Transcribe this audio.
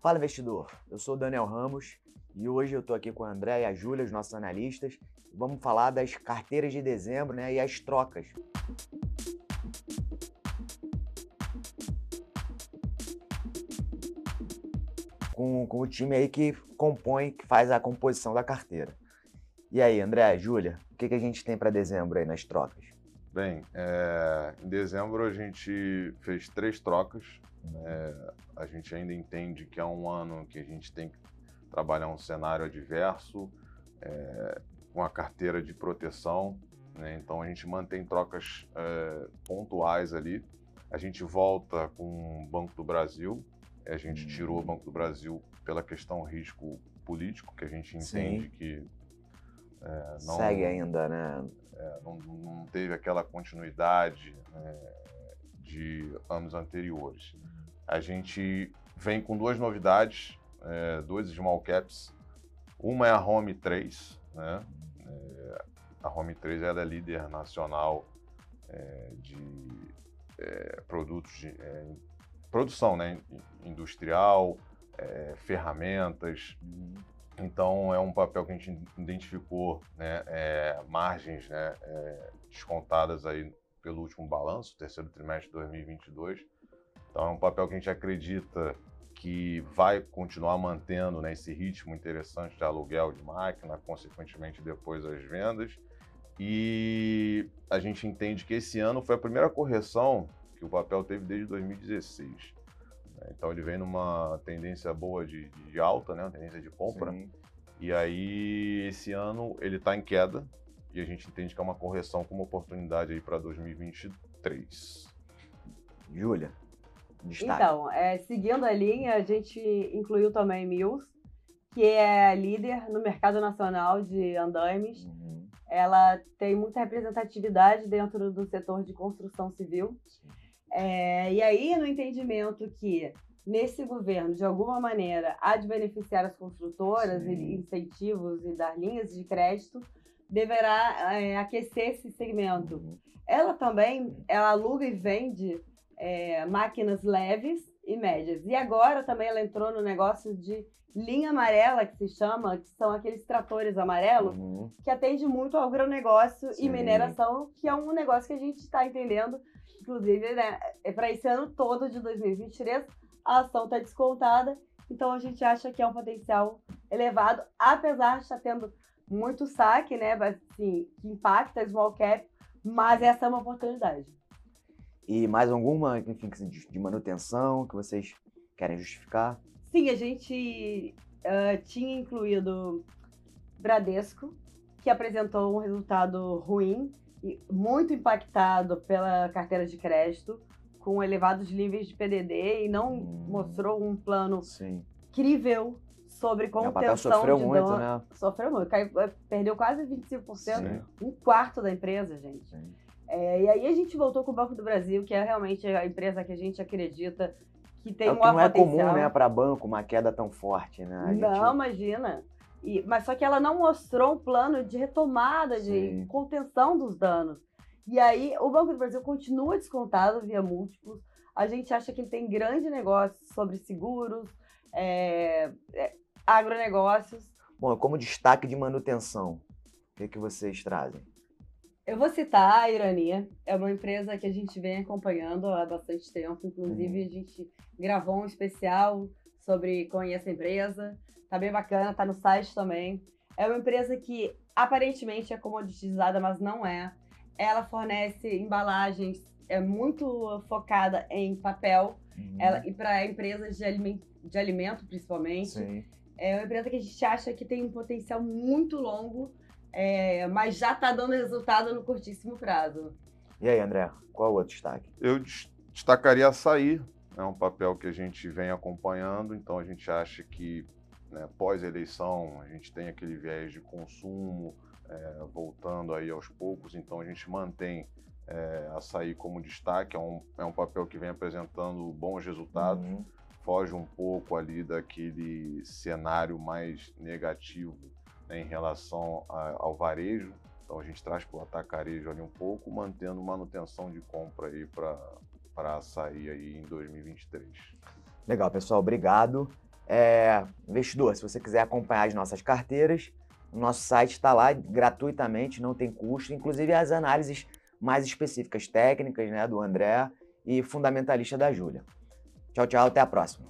Fala investidor, eu sou o Daniel Ramos e hoje eu estou aqui com a André e a Júlia, os nossos analistas. Vamos falar das carteiras de dezembro né, e as trocas. Com, com o time aí que compõe, que faz a composição da carteira. E aí, André, Júlia, o que, que a gente tem para dezembro aí nas trocas? Bem, é, em dezembro a gente fez três trocas. É, a gente ainda entende que é um ano que a gente tem que trabalhar um cenário adverso, é, com a carteira de proteção. Né? Então a gente mantém trocas é, pontuais ali. A gente volta com o Banco do Brasil. A gente tirou o Banco do Brasil pela questão risco político, que a gente entende Sim. que é, não, Segue ainda, né? É, não, não, teve aquela continuidade né, de anos anteriores. A gente vem com duas novidades, é, dois small caps. Uma é a Home 3, né? É, a Home 3 é a líder nacional é, de é, produtos de produção né? industrial, ferramentas, uhum. Então, é um papel que a gente identificou né, é, margens né, é, descontadas aí pelo último balanço, terceiro trimestre de 2022. Então, é um papel que a gente acredita que vai continuar mantendo né, esse ritmo interessante de aluguel de máquina, consequentemente depois as vendas. E a gente entende que esse ano foi a primeira correção que o papel teve desde 2016. Então ele vem numa tendência boa de, de alta, né? Uma tendência de compra. Sim. E aí esse ano ele está em queda e a gente entende que é uma correção com uma oportunidade aí para 2023. Júlia, destaque. Então, é, seguindo a linha, a gente incluiu também Mills, que é líder no mercado nacional de andaimes. Uhum. Ela tem muita representatividade dentro do setor de construção civil. Sim. É, e aí, no entendimento que nesse governo, de alguma maneira, há de beneficiar as construtoras Sim. e incentivos e dar linhas de crédito, deverá é, aquecer esse segmento. Uhum. Ela também ela aluga e vende é, máquinas leves e médias. E agora também ela entrou no negócio de linha amarela, que se chama, que são aqueles tratores amarelos, uhum. que atende muito ao agronegócio Sim. e mineração, que é um negócio que a gente está entendendo Inclusive, né, é para esse ano todo de 2023, a ação está descontada, então a gente acha que é um potencial elevado, apesar de estar tendo muito saque, né, assim, que impacta small cap, mas essa é uma oportunidade. E mais alguma, enfim, de manutenção que vocês querem justificar? Sim, a gente uh, tinha incluído Bradesco, que apresentou um resultado ruim muito impactado pela carteira de crédito, com elevados níveis de PDD e não hum, mostrou um plano sim. crível sobre contenção sofreu de muito, né? Sofreu muito, caiu, é, perdeu quase 25%, sim. um quarto da empresa, gente. É, e aí a gente voltou com o Banco do Brasil, que é realmente a empresa que a gente acredita que tem é um que não é comum, né, para banco uma queda tão forte, né? Não, imagina. E, mas só que ela não mostrou um plano de retomada, Sim. de contenção dos danos. E aí o Banco do Brasil continua descontado via múltiplos. A gente acha que ele tem grande negócio sobre seguros, é, é, agronegócios. Bom, como destaque de manutenção, o que, que vocês trazem? Eu vou citar a Irania, é uma empresa que a gente vem acompanhando há bastante tempo. Inclusive, uhum. a gente gravou um especial sobre Conheça a Empresa. Tá bem bacana, tá no site também. É uma empresa que aparentemente é comoditizada, mas não é. Ela fornece embalagens, é muito focada em papel uhum. ela, e para empresas de alimento, de alimento, principalmente. Sim. É uma empresa que a gente acha que tem um potencial muito longo, é, mas já está dando resultado no curtíssimo prazo. E aí, André, qual é o outro destaque? Eu destacaria açaí, é um papel que a gente vem acompanhando, então a gente acha que né, pós-eleição, a gente tem aquele viés de consumo é, voltando aí aos poucos, então a gente mantém é, açaí como destaque, é um, é um papel que vem apresentando bons resultados, uhum. foge um pouco ali daquele cenário mais negativo né, em relação a, ao varejo, então a gente traz para o atacarejo ali um pouco, mantendo manutenção de compra aí para açaí aí em 2023. Legal, pessoal, obrigado. É, investidor, se você quiser acompanhar as nossas carteiras, o nosso site está lá gratuitamente, não tem custo, inclusive as análises mais específicas técnicas né, do André e fundamentalista da Júlia. Tchau, tchau, até a próxima.